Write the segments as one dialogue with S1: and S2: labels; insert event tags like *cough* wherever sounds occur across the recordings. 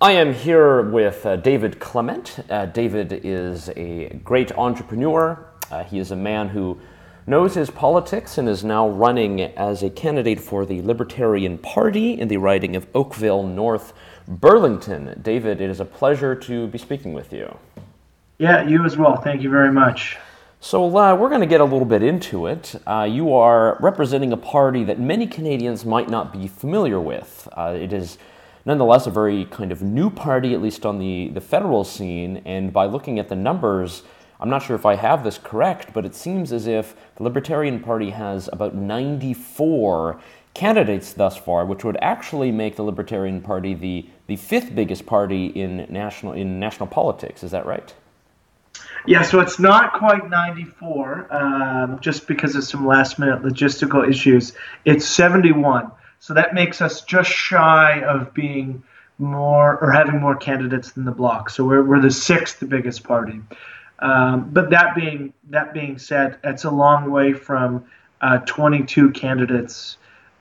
S1: I am here with uh, David Clement. Uh, David is a great entrepreneur. Uh, he is a man who knows his politics and is now running as a candidate for the Libertarian Party in the riding of Oakville North Burlington. David, it is a pleasure to be speaking with you.
S2: Yeah, you as well. Thank you very much.
S1: So, uh, we're going to get a little bit into it. Uh, you are representing a party that many Canadians might not be familiar with. Uh, it is nonetheless a very kind of new party, at least on the, the federal scene. And by looking at the numbers, I'm not sure if I have this correct, but it seems as if the Libertarian Party has about 94 candidates thus far, which would actually make the Libertarian Party the, the fifth biggest party in national, in national politics. Is that right?
S2: Yeah, so it's not quite 94, um, just because of some last minute logistical issues. It's 71. So that makes us just shy of being more or having more candidates than the bloc. So we're, we're the sixth biggest party. Um, but that being that being said, it's a long way from uh, 22 candidates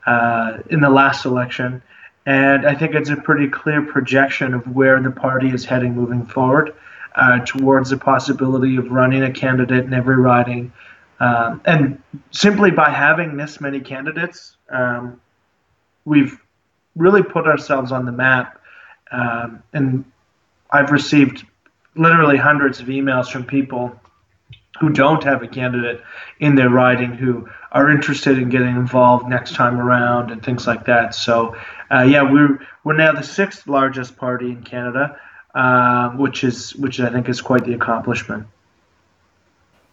S2: uh, in the last election, and I think it's a pretty clear projection of where the party is heading moving forward uh, towards the possibility of running a candidate in every riding. Um, and simply by having this many candidates, um, we've really put ourselves on the map. Um, and I've received literally hundreds of emails from people who don't have a candidate in their riding who are interested in getting involved next time around and things like that. So, uh, yeah, we're we're now the sixth largest party in Canada, uh, which is which I think is quite the accomplishment.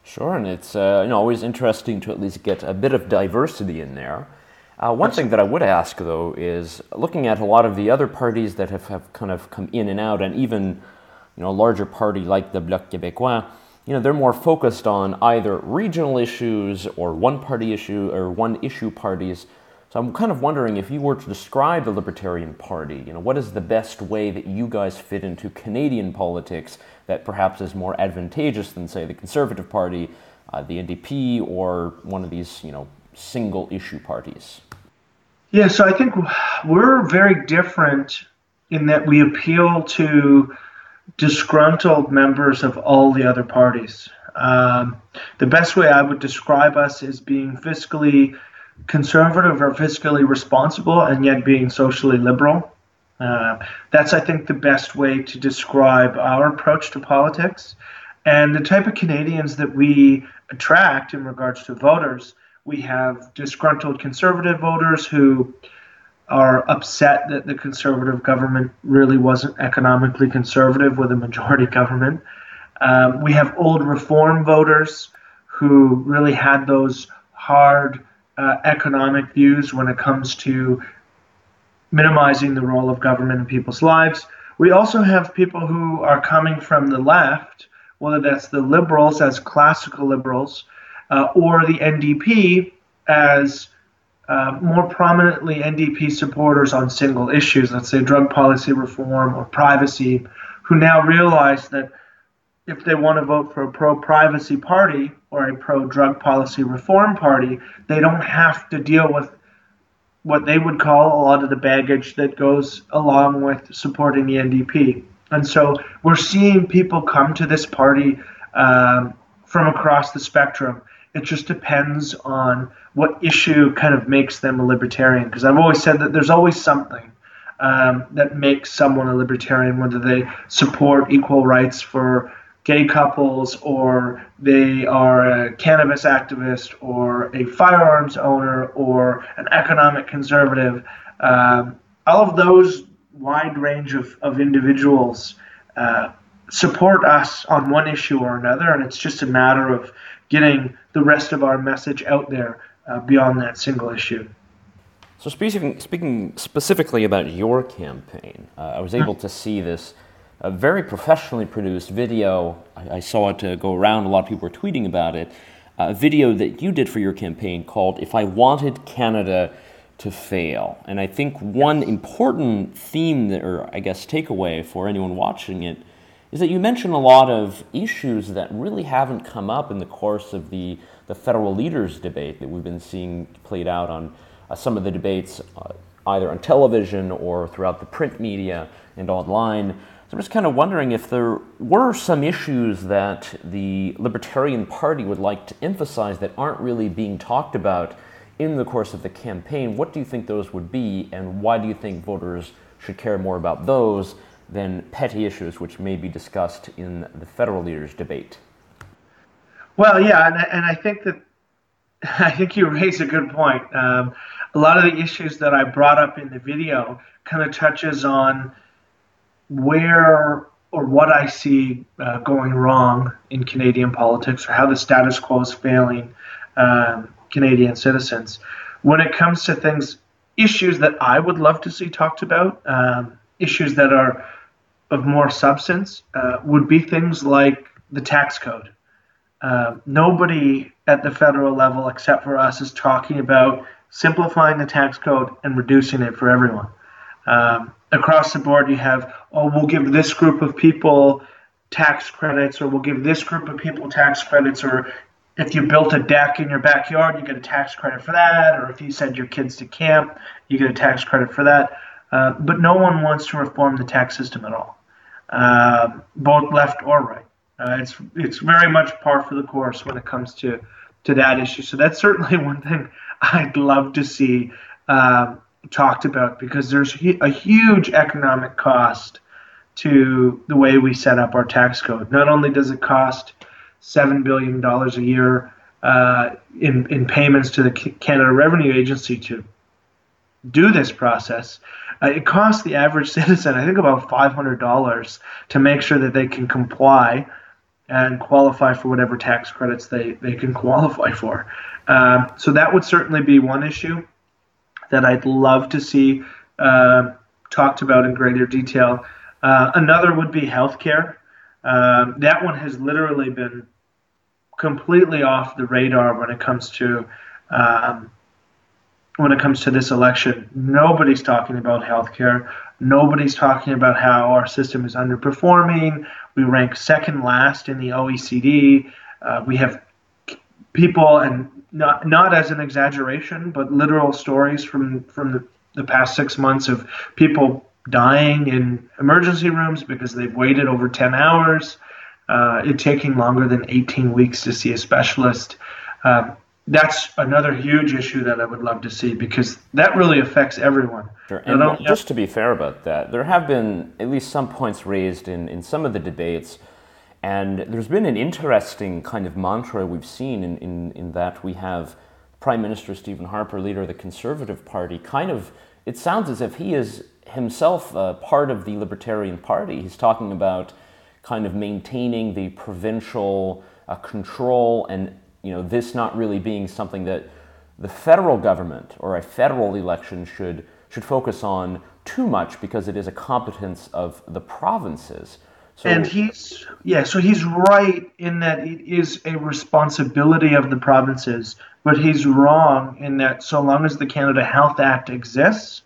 S1: Sure, and it's uh, you know always interesting to at least get a bit of diversity in there. Uh, one thing that I would ask, though, is looking at a lot of the other parties that have, have kind of come in and out, and even you know, a larger party like the Bloc Québécois, you know, they're more focused on either regional issues or one party issue or one issue parties. So I'm kind of wondering if you were to describe the Libertarian Party, you know, what is the best way that you guys fit into Canadian politics that perhaps is more advantageous than, say, the Conservative Party, uh, the NDP, or one of these, you know, single issue parties?
S2: Yeah, so I think we're very different in that we appeal to disgruntled members of all the other parties. Um, the best way I would describe us is being fiscally conservative or fiscally responsible and yet being socially liberal. Uh, that's, I think, the best way to describe our approach to politics. And the type of Canadians that we attract in regards to voters we have disgruntled conservative voters who are upset that the conservative government really wasn't economically conservative with a majority *laughs* government. Um, we have old reform voters who really had those hard uh, economic views when it comes to minimizing the role of government in people's lives. We also have people who are coming from the left, whether that's the liberals as classical liberals, uh, or the NDP as uh, more prominently NDP supporters on single issues, let's say drug policy reform or privacy, who now realize that if they want to vote for a pro privacy party or a pro drug policy reform party, they don't have to deal with what they would call a lot of the baggage that goes along with supporting the NDP. And so we're seeing people come to this party um, from across the spectrum. It just depends on what issue kind of makes them a libertarian. Because I've always said that there's always something um, that makes someone a libertarian, whether they support equal rights for gay couples, or they are a cannabis activist, or a firearms owner, or an economic conservative. Um, all of those wide range of, of individuals uh, support us on one issue or another, and it's just a matter of getting the rest of our message out there uh, beyond that single issue.
S1: So, speaking, speaking specifically about your campaign, uh, I was able to see this a very professionally produced video. I, I saw it uh, go around, a lot of people were tweeting about it. A video that you did for your campaign called If I Wanted Canada to Fail. And I think one important theme, that, or I guess takeaway for anyone watching it, is that you mention a lot of issues that really haven't come up in the course of the, the federal leaders debate that we've been seeing played out on uh, some of the debates uh, either on television or throughout the print media. and online. So I'm just kind of wondering if there were some issues that the Libertarian Party would like to emphasize that aren't really being talked about in the course of the campaign. What do you think those would be, and why do you think voters should care more about those than petty issues which may be discussed in the federal leaders' debate?
S2: Well, yeah, and, and I think that *laughs* I think you raise a good point. Um, a lot of the issues that I brought up in the video kind of touches on where or what I see uh, going wrong in Canadian politics, or how the status quo is failing um, Canadian citizens. When it comes to things, issues that I would love to see talked about, um, issues that are of more substance, uh, would be things like the tax code. Uh, nobody at the federal level, except for us, is talking about simplifying the tax code and reducing it for everyone. Um, across the board, you have, oh, we'll give this group of people tax credits, or we'll give this group of people tax credits, or if you built a deck in your backyard, you get a tax credit for that, or if you send your kids to camp, you get a tax credit for that. Uh, but no one wants to reform the tax system at all, uh, both left or right. Uh, it's it's very much par for the course when it comes to to that issue. So that's certainly *laughs* one thing I'd love to see um, talked about because there's a huge economic cost to the way we set up our tax code. Not only does it cost seven billion dollars a year uh, in in payments to the Canada Revenue Agency to do this process, uh, it costs the average *laughs* citizen, I think, about five hundred dollars to make sure that they can comply and qualify for whatever tax credits they, they can *laughs* qualify for. Um, so that would certainly be one issue that I'd love to see uh, talked about in greater detail. Uh, another would be healthcare. Um, that one has literally been completely off the radar when it comes to um, when it comes to this election. Nobody's talking about healthcare. Nobody's talking about how our system is underperforming. We rank second last in the OECD. Uh, we have people, and not not as an exaggeration, but literal stories from from the, the past six months of people dying in emergency rooms because they've waited over 10 hours, uh, it taking longer than 18 weeks to see a specialist. Um, that's another huge issue that I would love to see because that really affects everyone.
S1: Sure. And just to be fair about that, there have been at least some points raised in, in some of the debates, and there's been an interesting kind of mantra we've seen in, in, in that we have Prime Minister Stephen Harper, leader of the Conservative Party, kind of, it sounds as if he is himself uh, part of the Libertarian Party. He's talking about kind of maintaining the provincial uh, control and you know, this not really being something that the federal government or a federal election should should focus on too much because it is a competence of the provinces.
S2: So, and he's yeah, so he's right in that it is a responsibility of the provinces, but he's wrong in that so long as the Canada Health Act exists,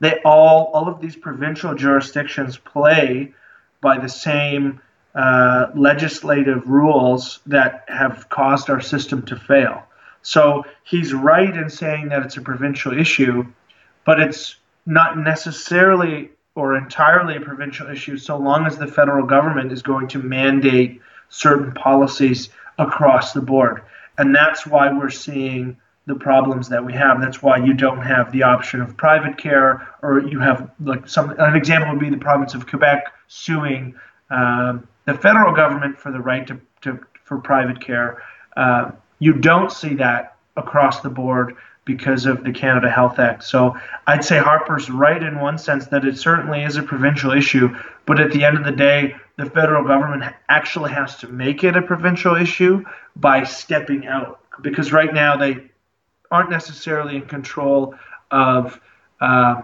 S2: they all all of these provincial jurisdictions play by the same uh, legislative rules that have caused our system to fail. So he's right in saying that it's a provincial issue, but it's not necessarily or entirely a provincial issue so long as the federal government is going to mandate certain policies across the board. And that's why we're seeing the problems that we have. That's why you don't have the option of private care, or you have like some. An example would be the province of Quebec suing um, the federal government for the right to, to for private care. Uh, you don't see that across the board because of the Canada Health Act. So I'd say Harper's right in one sense that it certainly is a provincial issue, but at the end of the day, the federal government actually has to make it a provincial issue by stepping out because right now they aren't necessarily in control of. Uh,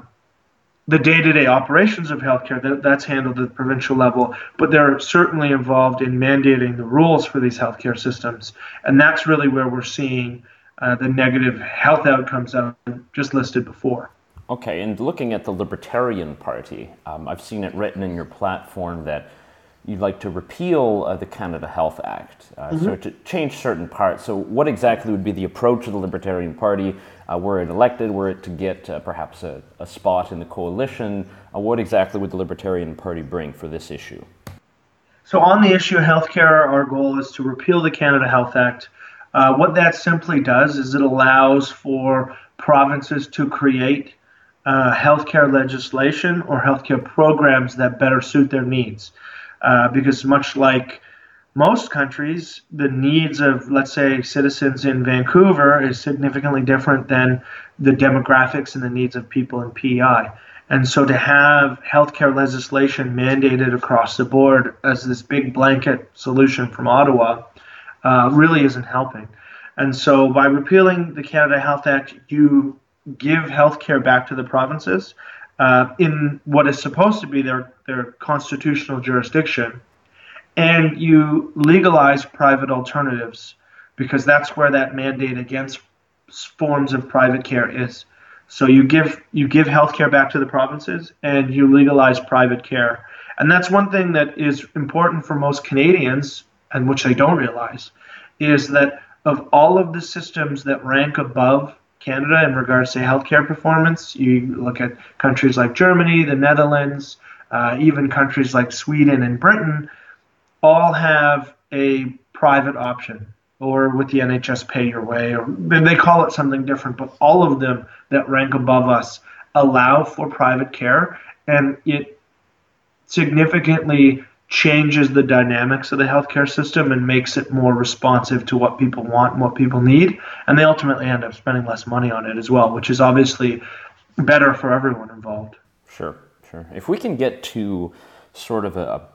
S2: the day-to-day operations of healthcare that, that's handled at the provincial level but they're certainly involved in mandating the rules for these healthcare systems and that's really where we're seeing uh, the negative health outcomes that I just listed before
S1: okay and looking at the libertarian party um, i've seen it written in your platform that you'd like to repeal uh, the Canada Health Act, uh, mm-hmm. so to change certain parts. So, what exactly would be the approach of the Libertarian Party? Uh, were it elected, were it to get uh, perhaps a, a, spot in the coalition? Uh, what exactly would the Libertarian Party bring for this issue?
S2: So, on the issue of healthcare, our goal is to repeal the Canada Health Act. Uh, what that simply does is it allows for provinces to create uh, healthcare legislation or healthcare programs that better suit their needs. Uh, because much like most countries, the needs of, let's say, citizens in Vancouver is significantly different than the demographics and the needs of people in PEI. And so to have healthcare legislation mandated across the board as this big blanket solution from Ottawa uh, really isn't helping. And so by repealing the Canada Health Act, you give healthcare back to the provinces uh, in what is supposed to be their, their constitutional jurisdiction, and you legalize private alternatives because that's where that mandate against forms of private care is. So you give you give healthcare back to the provinces and you legalize private care. And that's one thing that is important for most Canadians and which they don't realize is that of all of the systems that rank above Canada in regards to healthcare performance. You look at countries like Germany, the Netherlands, uh, even countries like Sweden and Britain, all have a private option or with the NHS pay your way, or they call it something different, but all of them that rank above us allow for private care, and it significantly changes the dynamics of the healthcare system and makes it more responsive to what people want and what people need. And they ultimately end up spending less money on it as well, which is obviously better for everyone involved.
S1: Sure, sure. If we can get to sort of a,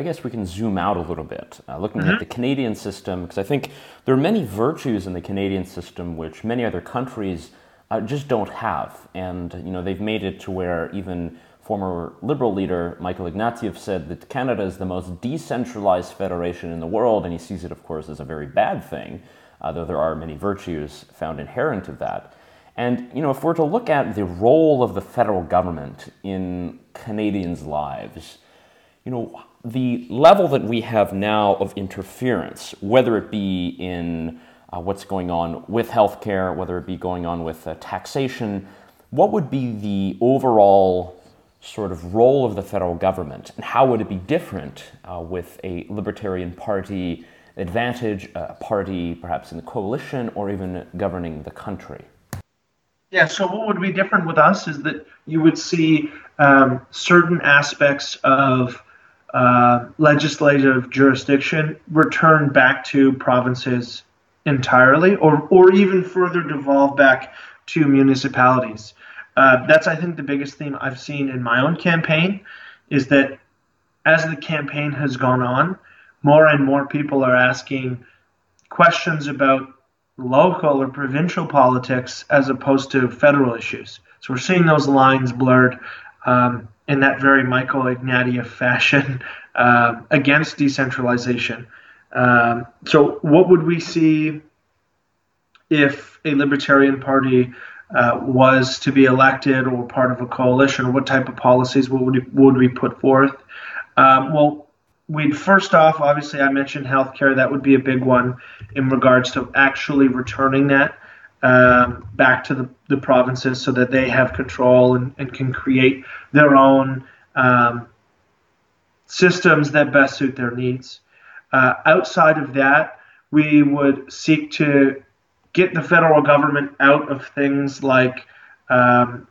S1: I guess we can zoom out a little bit, uh, looking mm-hmm. at the Canadian system, because I think there are many virtues in the Canadian system which many other countries uh, just don't have. And, you know, they've made it to where even former Liberal leader Michael Ignatieff said that Canada is the most decentralized federation in the world, and he sees it, of course, as a very bad thing, uh, though there are many virtues found inherent of that. And you know, if we're to look at the role of the federal government in Canadians' lives, you know, the level that we have now of interference, whether it be in uh, what's going on with healthcare, whether it be going on with uh, taxation, what would be the overall sort of role of the federal government and how would it be different uh, with a Libertarian Party advantage, a party perhaps in the coalition or even governing the country?
S2: Yeah, so what would be different with us is that you would see um, certain aspects of uh, legislative jurisdiction return back to provinces entirely or, or even further devolve back to municipalities. Uh, that's I think the biggest theme I've seen in my own campaign is that as the campaign has gone on, more and more people are asking questions about local or provincial politics as opposed to federal issues. So we're seeing those lines blurred um, in that very Michael Ignatieff fashion uh, *laughs* against decentralization. Um, so what would we see if a Libertarian Party uh, was to be elected or part of a coalition, what type of policies would we, would we put forth? Um, well, we'd first off, obviously, I mentioned healthcare. That would be a big one in regards to actually returning that um, back to the, the provinces so that they have control and, and can create their own um, systems that best suit their needs. Uh, outside of that, we would seek to get the federal government out of things like um,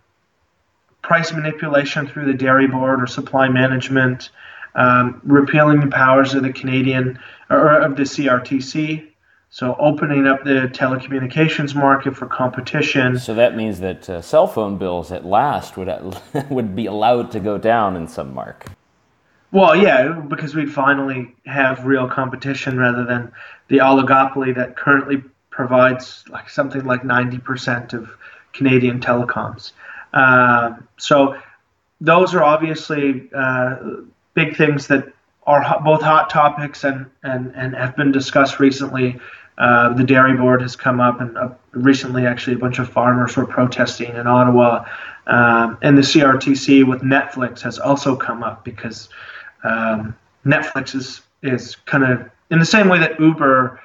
S2: price manipulation through the dairy board or supply management, um, repealing the powers of the Canadian or of the CRTC. So opening up the telecommunications market for competition.
S1: So that means that uh, cell phone bills at last would *laughs* would be allowed to go down in some mark.
S2: Well, yeah, because we'd finally have real competition rather than the oligopoly that currently provides like something like 90% of Canadian telecoms. Uh, so those are obviously uh, big things that are both hot topics and, and, and have been discussed recently. Uh, the dairy board has come up, and uh, recently, actually, a bunch of farmers were protesting in Ottawa. Um, and the CRTC with Netflix has also come up because um, Netflix is is kind of in the same way that Uber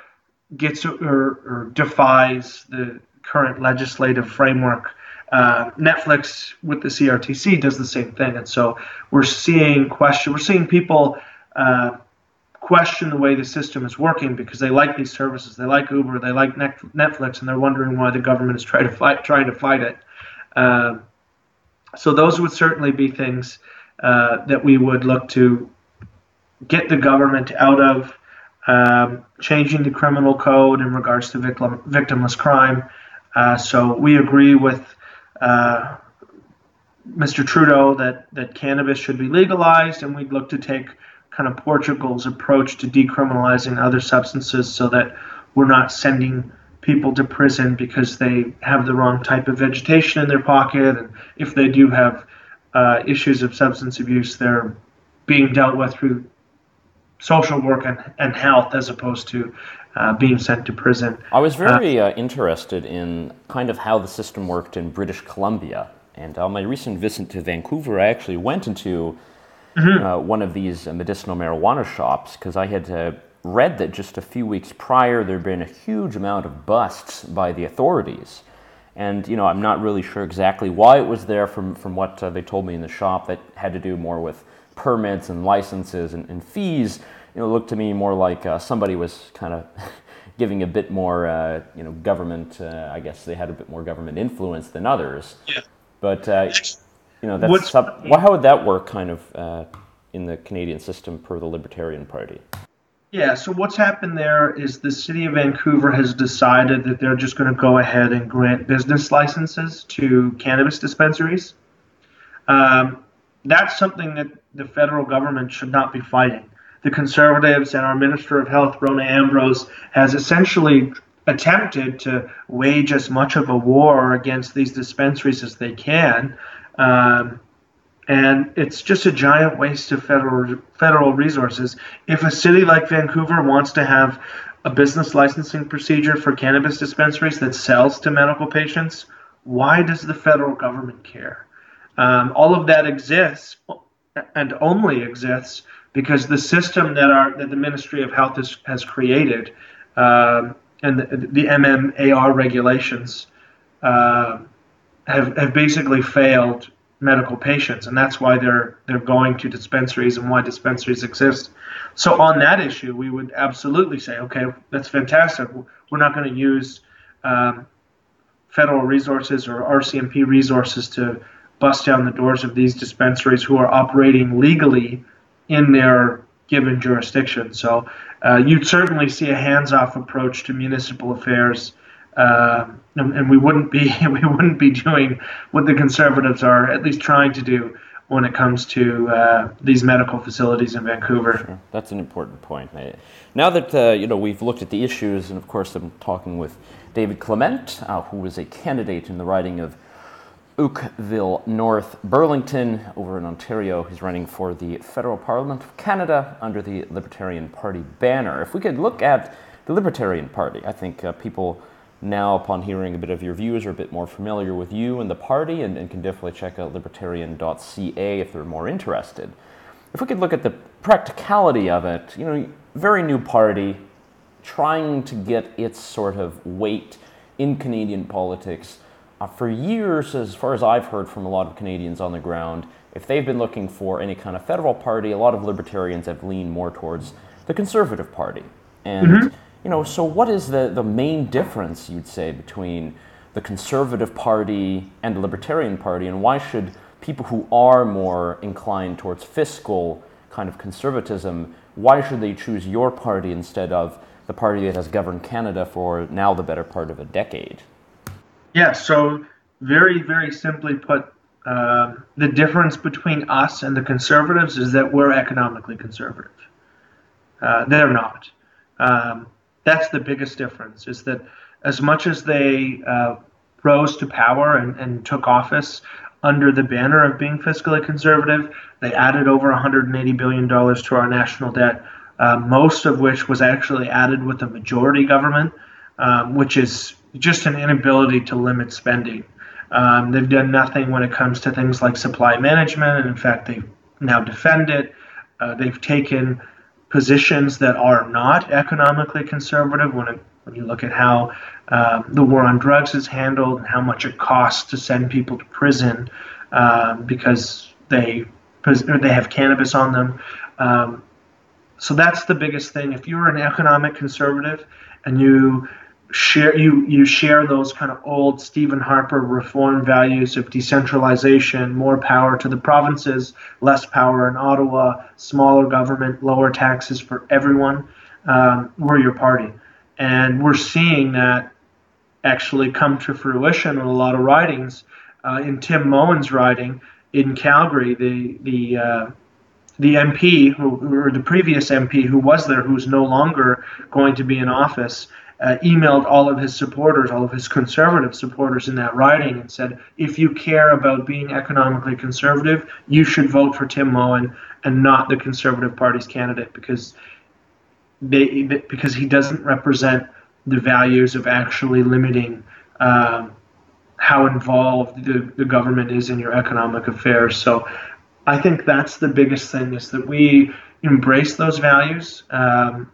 S2: gets or, or defies the current legislative framework. Uh, Netflix with the CRTC does the same thing, and so we're seeing question. We're seeing people uh, question the way the system is working because they like these services. They like Uber, they like Netflix, and they're wondering why the government is trying to fight trying to fight it. Uh, so those would certainly be things uh, that we would look to get the government out of. Um, changing the criminal code in regards to victim, victimless crime. Uh, so we agree with uh, Mr. Trudeau that, that cannabis should be legalized, and we'd look to take kind of Portugal's approach to decriminalizing other substances so that we're not sending people to prison because they have the wrong type of vegetation in their pocket. And if they do have uh, issues of substance abuse, they're being dealt with through social work and, and health as opposed to uh, being sent to prison.
S1: I was very uh, uh, interested in kind of how the system worked in British Columbia. And on my recent visit to Vancouver, I actually went into mm-hmm. Uh, one of these medicinal marijuana shops because I had uh, read that just a few weeks prior there had been a huge amount of busts by the authorities. And you know, I'm not really sure exactly why it was there. From from what uh, they told me in the shop, that had to do more with permits and licenses and, and fees. You know, looked to me more like uh, somebody was kind of *laughs* giving a bit more, uh, you know, government. Uh, I guess they had a bit more government influence than others.
S2: Yeah.
S1: But uh, you know, that's sub- well, how would that work, kind of, uh, in the Canadian system per the Libertarian Party?
S2: Yeah, so what's happened there is the city of Vancouver has decided that they're just going to go ahead and grant business licenses to cannabis dispensaries. Um, that's something that the federal government should not be fighting. The Conservatives and our Minister of Health, Rona Ambrose, has essentially attempted to wage as much of a war against these dispensaries as they can. Um, and it's just a giant waste of federal federal resources. If a city like Vancouver wants to have a business licensing procedure for cannabis dispensaries that sells to medical patients, why does the federal government care? Um, all of that exists and only exists because the system that our that the Ministry of Health has, has created um, and the, the, MMAR regulations uh, have have basically failed medical patients, and that's why they're they're going to dispensaries and why dispensaries exist. So on that issue, we would absolutely say, okay, that's fantastic. We're not going to use um, federal resources or RCMP resources to bust down the doors of these dispensaries who are operating legally in their given jurisdiction. So uh, you'd certainly see a hands-off approach to municipal affairs uh, and, and, we wouldn't be *laughs* we wouldn't be doing what the conservatives are at least trying to do when it comes to uh, these medical facilities in Vancouver.
S1: Sure. That's an important point. Now that uh, you know we've looked at the issues, and of course I'm talking with David Clement, uh, was a candidate in the riding of Oakville North Burlington over in Ontario. He's running for the federal Parliament of Canada under the Libertarian Party banner. If we could look at the Libertarian Party, I think uh, people now, upon hearing a bit of your views, are a bit more familiar with you and the party and, and can definitely check out libertarian.ca if they're more interested. If we could look at the practicality of it, you know, very new party, trying to get its sort of weight in Canadian politics. Uh, for years, as far as I've heard from a lot of Canadians on the ground, if they've been looking for any kind of federal party, a lot of libertarians have leaned more towards the Conservative Party. And mm-hmm you know, so what is the, the main difference, you'd say, between the Conservative Party and the Libertarian Party, and why should people who are more inclined towards fiscal kind of conservatism, why should they choose your party instead of the party that has governed Canada for now the better part of a decade?
S2: Yeah, so very, very simply put, uh, the difference between us and the conservatives is that we're economically conservative. Uh, they're not. Um, that's the biggest difference is that as much as they uh, rose to power and, and took office under the banner of being fiscally conservative, they added over $180 billion to our national debt, uh, most of which was actually added with a majority government, um, which is just an inability to limit spending. Um, they've done nothing when it comes to things like supply management, and in fact, they now defend it. Uh, they've taken positions that are not economically conservative when, it, when you look at how um, the war on drugs is handled and how much it costs to send people to prison um, because they they have cannabis on them. Um, so that's the biggest thing. If you're an economic conservative and you share you you share those kind of old Stephen Harper reform values of decentralization, more power to the provinces, less power in Ottawa, smaller government, lower taxes for everyone. Um, we're your party, and we're seeing that actually come to fruition in a lot of writings. Uh, in Tim Moen's writing in Calgary, the the uh, the MP who, or the previous MP who was there, who's no longer going to be in office, uh, emailed all of his supporters, all of his conservative supporters in that riding, and said, if you care about being economically conservative, you should vote for Tim Moen and not the Conservative Party's candidate because they because he doesn't represent the values of actually limiting. Um, how involved the, the government is in your economic affairs. So I think that's the biggest thing is that we embrace those values. Um,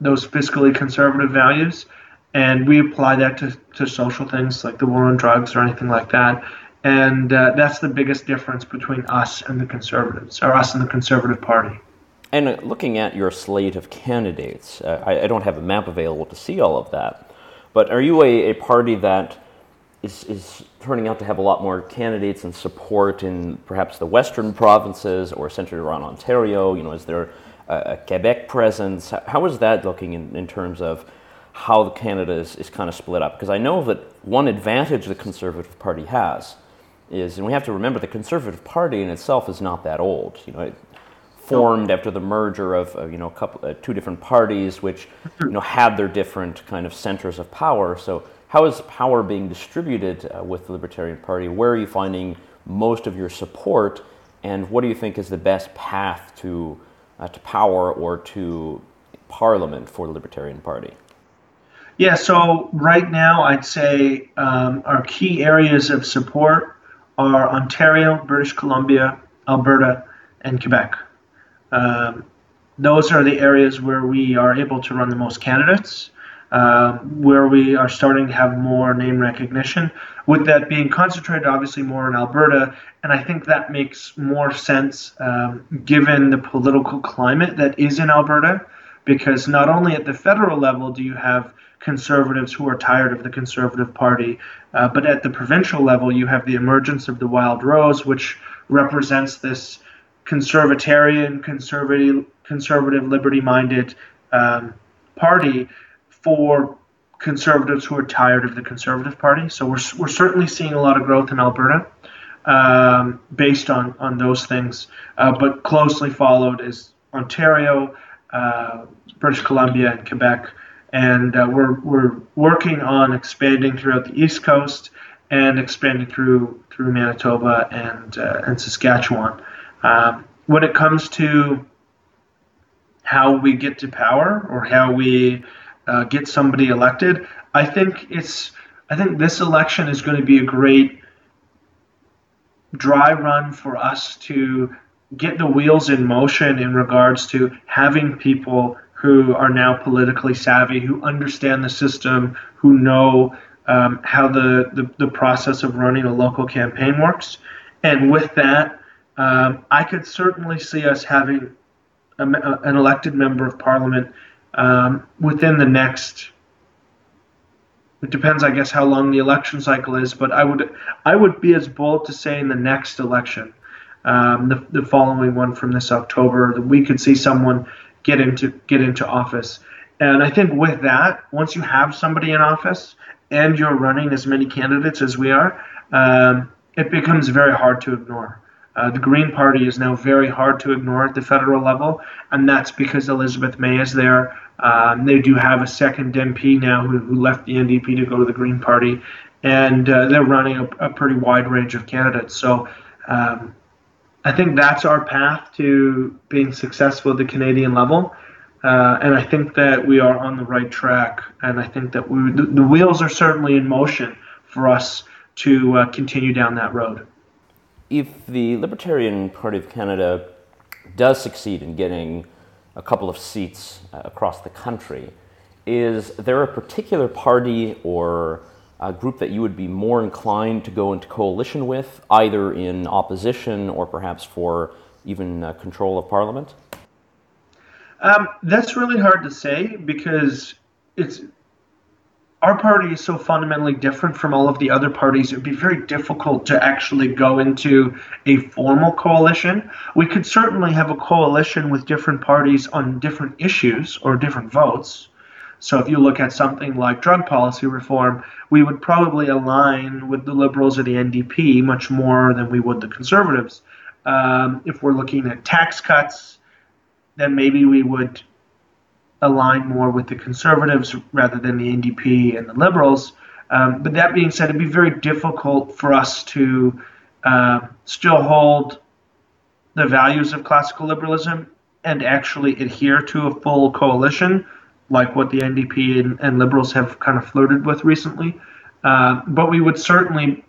S2: those fiscally conservative values, and we apply that to, to social things like the war on drugs or anything like that. And uh, that's the biggest difference between us and the conservatives, or us and the conservative party.
S1: And uh, looking at your slate of candidates, uh, I, I, don't have a map available to see all of that, but are you a, a party that is, is turning out to have a lot more candidates and support in perhaps the western provinces or centered around Ontario? You know, is there a Quebec presence. How is that looking in, in terms of how Canada is, is kind of split up? Because I know that one advantage the Conservative Party has is, and we have to remember, the Conservative Party in itself is not that old. You know, it formed after the merger of uh, you know a couple, uh, two different parties, which you know had their different kind of centers of power. So how is power being distributed uh, with the Libertarian Party? Where are you finding most of your support, and what do you think is the best path to uh, to power or to parliament for the Libertarian Party?
S2: Yeah, so right now I'd say um, our key areas of support are Ontario, British Columbia, Alberta, and Quebec. Um, those are the areas where we are able to run the most candidates. Um, where we are starting to have more name recognition. With that being concentrated, obviously, more in Alberta, and I think that makes more sense um, given the political climate that is in Alberta, because not only at the federal level do you have conservatives who are tired of the Conservative Party, uh, but at the provincial level, you have the emergence of the Wildrose, which represents this conservatarian, conservative, conservative, liberty-minded um, party for conservatives who are tired of the Conservative Party. So we're, we're certainly seeing a lot of growth in Alberta um, based on, on those things. Uh, but closely followed is Ontario, uh, British Columbia, and Quebec. And uh, we're, we're working on expanding throughout the East Coast and expanding through through Manitoba and uh, and Saskatchewan. Um, when it comes to how we get to power or how we uh, get somebody elected. I think it's I think this election is going to be a great dry run for us to get the wheels in motion in regards to having people who are now politically savvy, who understand the system, who know um, how the, the, the, process of running a local campaign works. And with that, um, I could certainly see us having a, an elected member of parliament um, within the next. It depends, I guess, how long the election cycle is, but I would I would be as bold to say in the next election, um, the, the following one from this October, that we could see someone get into get into office. And I think with that, once you have somebody in office and you're running as many candidates as we are, um, it becomes very hard to ignore. Uh, the Green Party is now very hard to ignore at the federal level, and that's because Elizabeth May is there. Um, they do have a second MP now who, who, left the NDP to go to the Green Party, and uh, they're running a, a, pretty wide range of candidates. So um, I think that's our path to being successful at the Canadian level. Uh, and I think that we are on the right track. And I think that we, the, the wheels are certainly in motion for us to uh, continue down that road
S1: if the Libertarian Party of Canada does succeed in getting a couple of seats uh, across the country. Is there a particular party or a group that you would be more inclined to go into coalition with, either in opposition or perhaps for even uh, control of parliament?
S2: Um, that's really hard to say because it's our party is so fundamentally different from all of the other parties. It would be very difficult to actually go into a formal coalition. We could certainly have a coalition with different parties on different issues or different votes. So if you look at something like drug policy reform, we would probably align with the Liberals or the NDP much more than we would the Conservatives. Um, if we're looking at tax cuts, then maybe we would align more with the conservatives rather than the NDP and the liberals. Um, but that being said, it'd be very difficult for us to uh, still hold the values of classical liberalism and actually adhere to a full coalition like what the NDP and, and liberals have kind of flirted with recently. Uh, but we would certainly,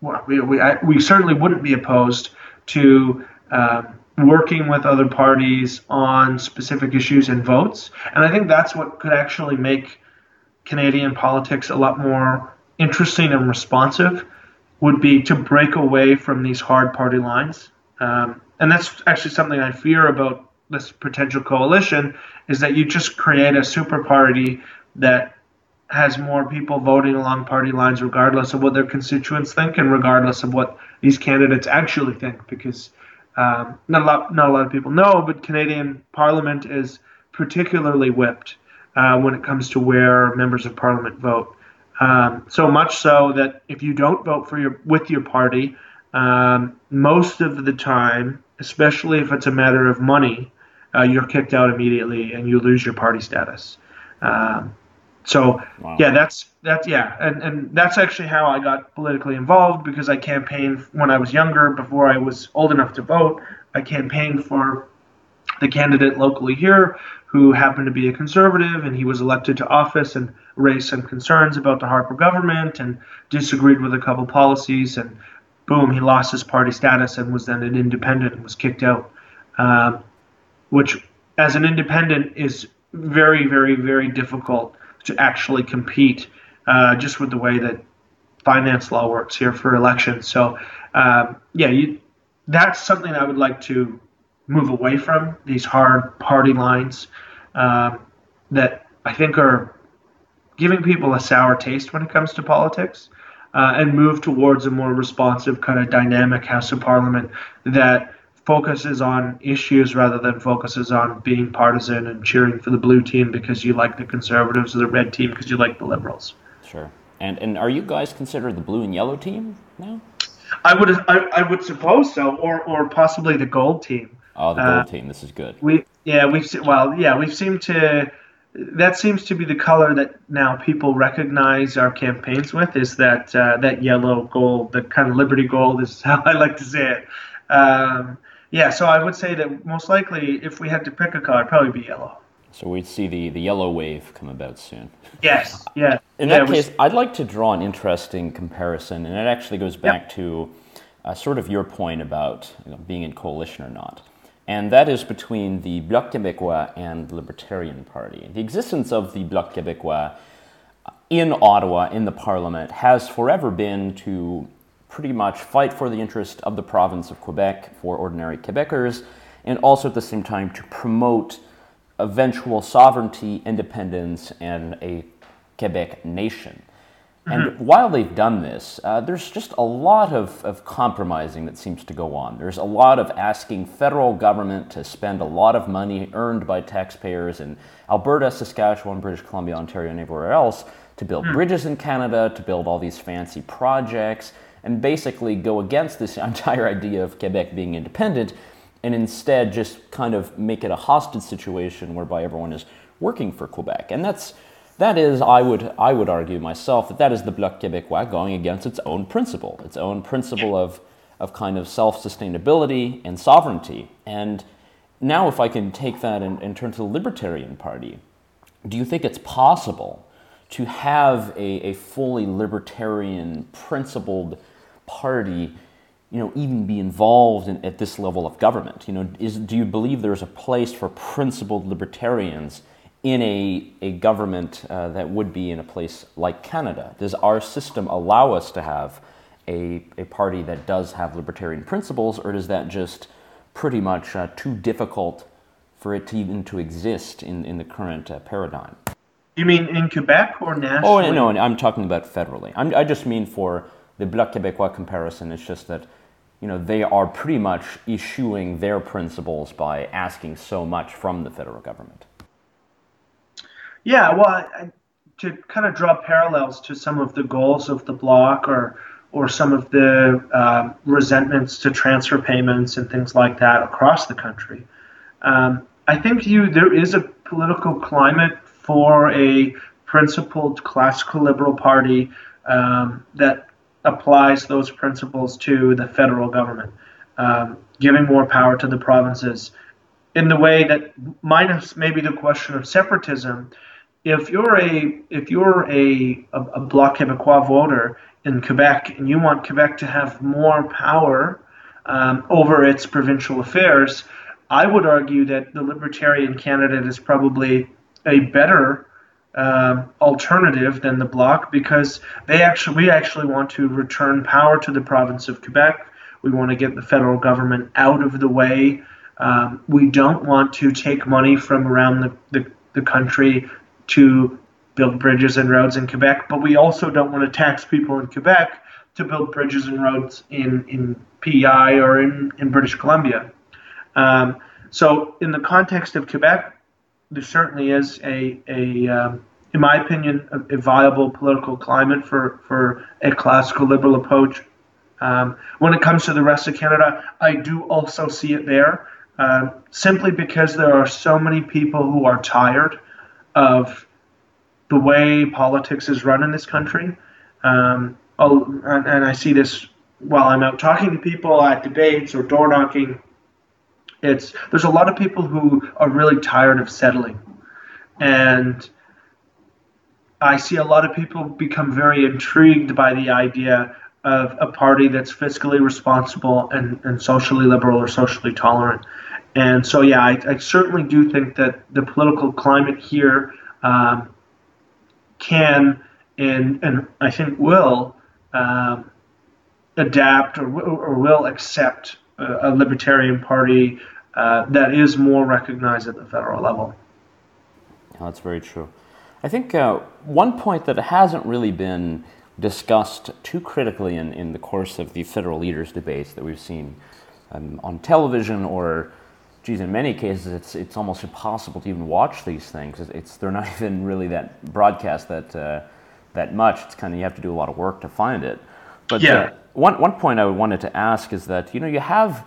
S2: well, we, we, I, we certainly wouldn't be opposed to um, working with other parties on specific issues and votes. And I think that's what could actually make Canadian politics a lot more interesting and responsive would be to break away from these hard party lines. Um, and that's actually something I fear about this potential coalition is that you just create a super party that has more people voting along party lines regardless of what their constituents think and regardless of what these candidates actually think because um, not a lot, not a lot of people know, but Canadian Parliament is particularly whipped uh, when it comes to where members of Parliament vote. Um, so much so that if you don't vote for your with your party, um, most of the time, especially if it's a matter of money, uh, you're kicked out immediately and you lose your party status. Um, so wow. yeah, that's that's yeah, and and that's actually how I got politically involved because I campaigned when I was younger, before I was old enough to vote. I campaigned for the candidate locally here who happened to be a conservative, and he was elected to office and raised some concerns about the Harper government and disagreed with a couple policies, and boom, he lost his party status and was then an independent and was kicked out, um, which as an independent is very, very, very difficult to actually compete uh, just with the way that finance law works here for elections. So, um, yeah, you, that's something I would like to move away from these hard party lines um, that I think are giving people a sour taste when it comes to politics. Uh, and move towards a more responsive kind of dynamic House of Parliament that focuses on issues rather than focuses on being partisan and cheering for the blue team because you like the conservatives or the red team because you like the liberals.
S1: Sure. And and are you guys considered the blue and yellow team now?
S2: I would I, I would suppose so, or or possibly the gold team.
S1: Oh, the gold uh, team. This is good.
S2: We yeah we've well yeah we've seemed to that seems to be the color that now people recognize our campaigns with is that uh, that yellow gold, the kind of liberty gold is *laughs* how I like to say it. Um, yeah, so I would say that most likely, if we had to pick a color, it'd probably be yellow.
S1: So we'd see the, the yellow wave come about soon.
S2: Yes, yeah.
S1: In
S2: that
S1: case, I'd like to draw an interesting comparison, and it actually goes back yep. to uh, sort of your point about you know, being in coalition or not. And that is between the Bloc Québécois and the Libertarian Party. The existence of the Bloc Québécois in Ottawa, in the Parliament, has forever been to pretty much fight for the interest of the province of Quebec for ordinary Quebecers, and also at the same time to promote eventual sovereignty, independence, and a Quebec nation. And mm-hmm. while they've done this, uh, there's just a lot of, of compromising that seems to go on. There's a lot of asking federal government to spend a lot of money earned by taxpayers in Alberta, Saskatchewan, British Columbia, Ontario, and everywhere else to build mm. bridges in Canada, to build all these fancy projects, and basically go against this *laughs* entire idea of Quebec being independent and instead just kind of make it a hostage situation whereby everyone is working for Quebec. And that's that is, I would I would argue myself that that is the Bloc Québécois going against its own principle, its own principle of of kind of self-sustainability and sovereignty. And now, if I can take that and, and turn to the Libertarian Party, do you think it's possible to have a, a fully libertarian, principled party you know, even be involved in, at this level of government? You know, is, do you believe there's a place for principled libertarians in a, a government uh, that would be in a place like Canada? Does our system allow us to have a, a party that does have libertarian principles, or is that just pretty much uh, too difficult for it to even to exist in, in the current uh, paradigm?
S2: You mean in Quebec or nationally?
S1: Oh, no, no, I'm talking about federally. I'm, I just mean for the Bloc Québécois comparison, it's just that you know, they are pretty much issuing their principles by asking so much from the federal government.
S2: Yeah, well, I, to kind of draw parallels to some of the goals of the bloc or or some of the uh, resentments to transfer payments and things like that across the country. Um, I think you there is a political climate for a principled classical liberal party um, that applies those principles to the federal government, um, giving more power to the provinces in the way that minus maybe the question of separatism. If you're a if you're a, a, a Bloc Québécois voter in Quebec and you want Quebec to have more power um, over its provincial affairs, I would argue that the Libertarian candidate is probably a better uh, alternative than the bloc because they actually we actually want to return power to the province of Quebec. We want to get the federal government out of the way. Um, we don't want to take money from around the, the, the country to build bridges and roads in Quebec, but we also don't want to tax people in Quebec to build bridges and roads in, in PEI or in, in British Columbia. Um, so, in the context of Quebec, there certainly is a, a um, in my opinion, a, a, viable political climate for, for a classical liberal approach. Um, when it comes to the rest of Canada, I do also see it there, uh, simply because there are so many people who are tired of the way politics is run in this country. Um, and, and I see this while I'm out talking to people at debates or door knocking it's there's a lot of people who are really tired of settling, and I see a lot of people become very intrigued by the idea of a party that's fiscally responsible and, and socially liberal or socially tolerant. And so, yeah, I, I certainly do think that the political climate here um, can and and I think will um, adapt or, or will accept a, a libertarian party uh, that is more recognized at the federal level.
S1: Yeah, that's very true. I think uh, one point that hasn't really been discussed too critically in, in the course of the federal leaders debates that we've seen um, on television or geez, in many cases, it's it's almost impossible to even watch these things. It's, it's they're not *laughs* even really that broadcast that uh, that much. It's kind of you have to do a lot of work to find it. But yeah. uh, one one point I wanted to ask is that you know you have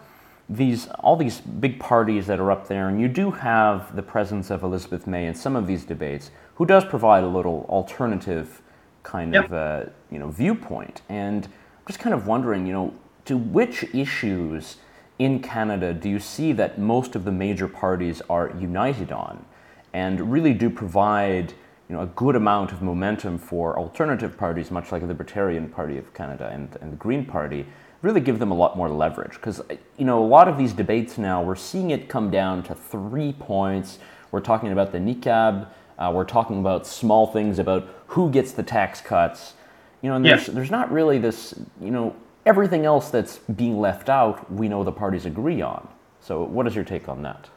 S1: these all these big parties that are up there, and you do have the presence of Elizabeth May in some of these debates, who does provide a little alternative kind yep. of uh, you know viewpoint. And I'm just kind of wondering, you know, to which issues in Canada do you see that most of the major parties are united on, and really do provide you know, a good amount of momentum for alternative parties, much like the Libertarian Party of Canada and, and the Green Party, really give them a lot more leverage. Because, you know, a lot of these debates now, we're seeing it come down to three points. We're talking about the niqab, uh, we're talking about small things about who gets the tax cuts. You know, and there's, yeah. there's not really this, you know, everything else that's being left out, we know the parties agree on. So, what is your take on that?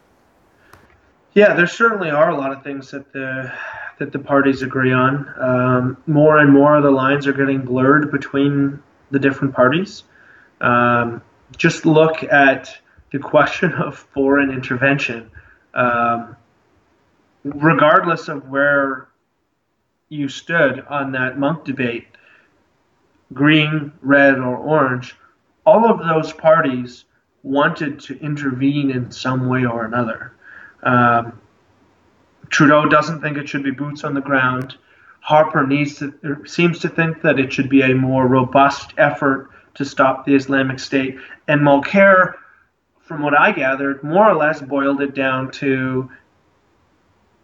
S2: Yeah, there certainly are a lot of things that the that the parties agree on. Um, more and more, the lines are getting blurred between the different parties. Um, just look at the question of foreign intervention. Um, regardless of where you stood on that Munk debate, green, red, or orange, all of those parties wanted to intervene in some way or another. Um, Trudeau doesn't think it should be boots on the ground. Harper needs to seems to think that it should be a more robust effort to stop the Islamic State. And Mulcair, from what I gathered, more or less boiled it down to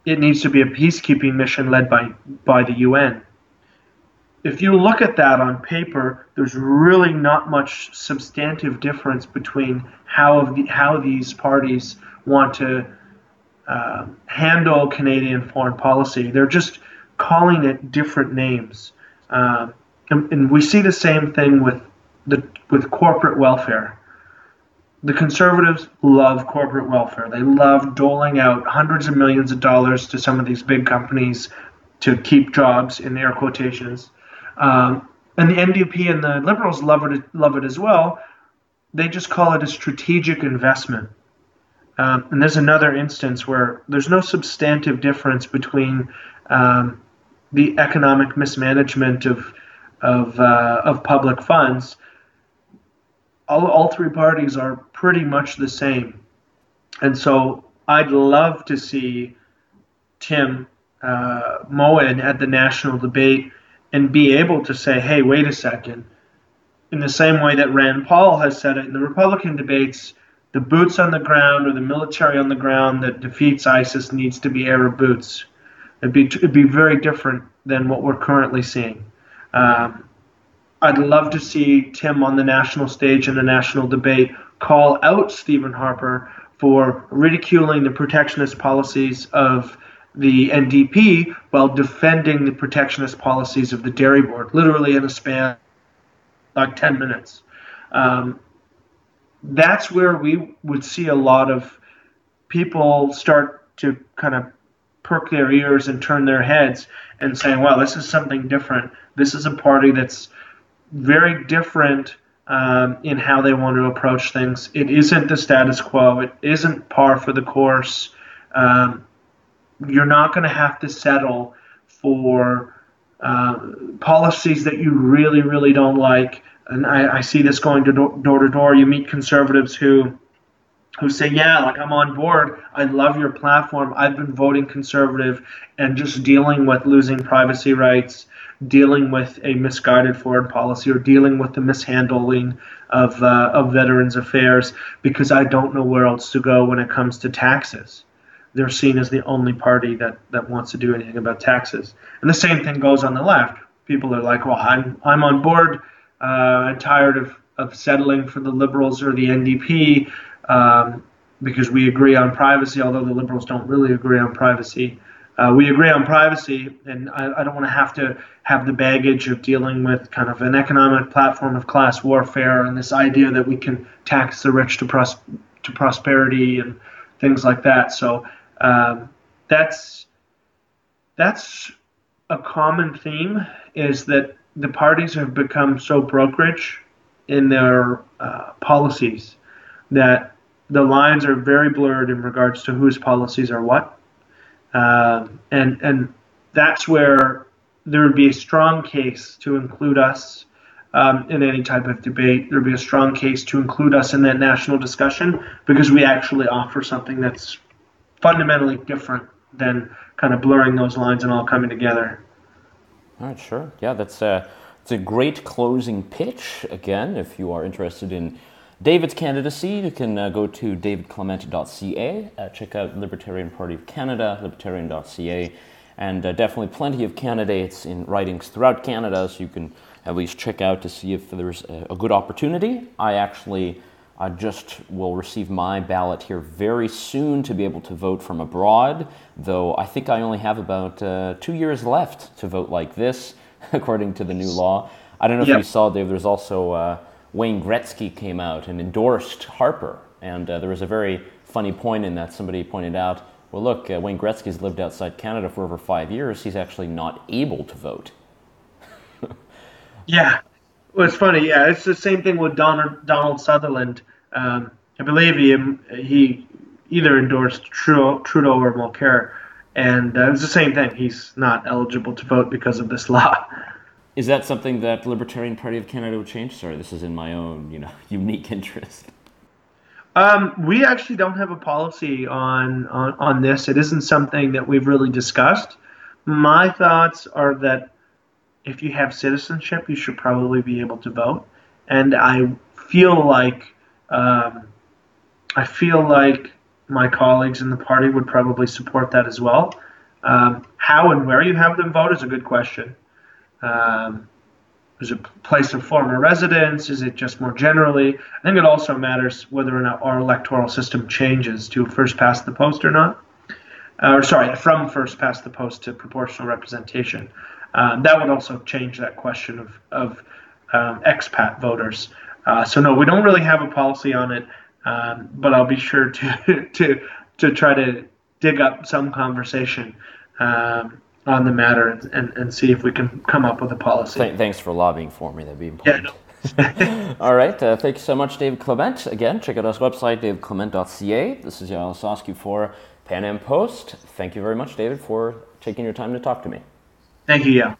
S2: it needs to be a peacekeeping mission led by by the UN. if you look at that on paper, there's really not much substantive difference between how the, how these parties want to uh, handle Canadian foreign policy. They're just calling it different names, uh, and, and, we see the same thing with the with corporate welfare. The conservatives love corporate welfare. They love doling out hundreds of millions of dollars to some of these big companies to keep jobs in air quotations. Um, and the NDP and the Liberals love it love it as well. They just call it a strategic investment. Um, and there's another instance where there's no substantive difference between um, the economic mismanagement of of uh, of public funds. All, all three parties are pretty much the same, and so I'd love to see Tim uh, Moen at the national debate and be able to say, "Hey, wait a second. In the same way that Rand Paul has said it in the Republican debates, the boots on the ground or the military on the ground that defeats ISIS needs to be Arab boots. It'd be it'd be very different than what we're currently seeing. Um, I'd love to see Tim on the national stage in a national debate call out Stephen Harper for ridiculing the protectionist policies of the NDP while defending the protectionist policies of the dairy board, literally in a span like 10 minutes. Um, that's where we would see a lot of people start to kind of perk their ears and turn their heads and saying, "Well, this is something different. This is a party that's very different um, in how they want to approach things. It isn't the status quo. It isn't par for the course. Um, you're not going to have to settle for uh, policies that you really, really don't like and I, I see this going to door to door. You meet conservatives who who say, "Yeah, like I'm on board. I love your platform. I've been voting conservative and just dealing with losing privacy rights, dealing with a misguided foreign policy, or dealing with the mishandling of uh, of veterans affairs because I don't know where else to go when it comes to taxes." They're seen as the only party that, that wants to do anything about taxes. And the same thing goes on the left. People are like, "Well, I'm I'm on board." uh, I'm tired of, of settling for the Liberals or the NDP um, because we agree on privacy, although the Liberals don't really agree on privacy. Uh, we agree on privacy, and I, I don't want to have to have the baggage of dealing with kind of an economic platform of class warfare and this idea that we can tax the rich to, pros- to prosperity and things like that. So um, that's that's a common theme is that the parties have become so brokerage in their uh, policies that the lines are very blurred in regards to whose policies are what, um, and and that's where there would be a strong case to include us um, in any type of debate. There would be a strong case to include us in that national discussion because we actually offer something that's fundamentally different than kind of blurring those lines and all coming together.
S1: All right, sure. Yeah, that's a, it's a great closing pitch. Again, if you are interested in David's candidacy, you can uh, go to davidclement.ca, uh, check out Libertarian Party of Canada, libertarian.ca, and uh, definitely plenty of candidates in ridings throughout Canada, so you can at least check out to see if there's a, a good opportunity. I actually I just will receive my ballot here very soon to be able to vote from abroad, though I think I only have about uh, two years left to vote like this, *laughs* according to the new law. I don't know yep. if you saw, Dave, there's also uh, Wayne Gretzky came out and endorsed Harper, and uh, there was a very funny point in that somebody pointed out, well, look, uh, Wayne Gretzky's lived outside Canada for over five years. He's actually not able to vote.
S2: yeah, well, it's funny. Yeah, it's the same thing with Donald, Donald Sutherland. Um, I believe he he either endorsed Trudeau, Trudeau or Mulcair, and uh, it's the same thing. He's not eligible to vote because of this law. *laughs*
S1: Is that something that the Libertarian Party of Canada would change? Sorry, this is in my own, you know, *laughs* unique interest.
S2: Um, we actually don't have a policy on, on on this. It isn't something that we've really discussed. My thoughts are that if you have citizenship, you should probably be able to vote. And I feel like um, I feel like my colleagues in the party would probably support that as well. Um, how and where you have them vote is a good question. Um, is it a place of former residence? Is it just more generally? I think it also matters whether or not our electoral system changes to first past the post or not. Uh, or sorry, from first past the post to proportional representation. Um, that would also change that question of, of um, expat voters. Uh, so no, we don't really have a policy on it, um, but I'll be sure to *laughs* to to try to dig up some conversation um, on the matter and, and, and see if we can come up with a policy.
S1: Th- thanks for lobbying for me. That'd be important. Yeah, no. *laughs* *laughs* All right. Uh, thank you so much, David Clement. Again, check out our website, davidclement.ca. This is Yael Ossowski for Pan Am Post. Thank you very much, David, for taking your time to talk to me.
S2: Thank you, yeah.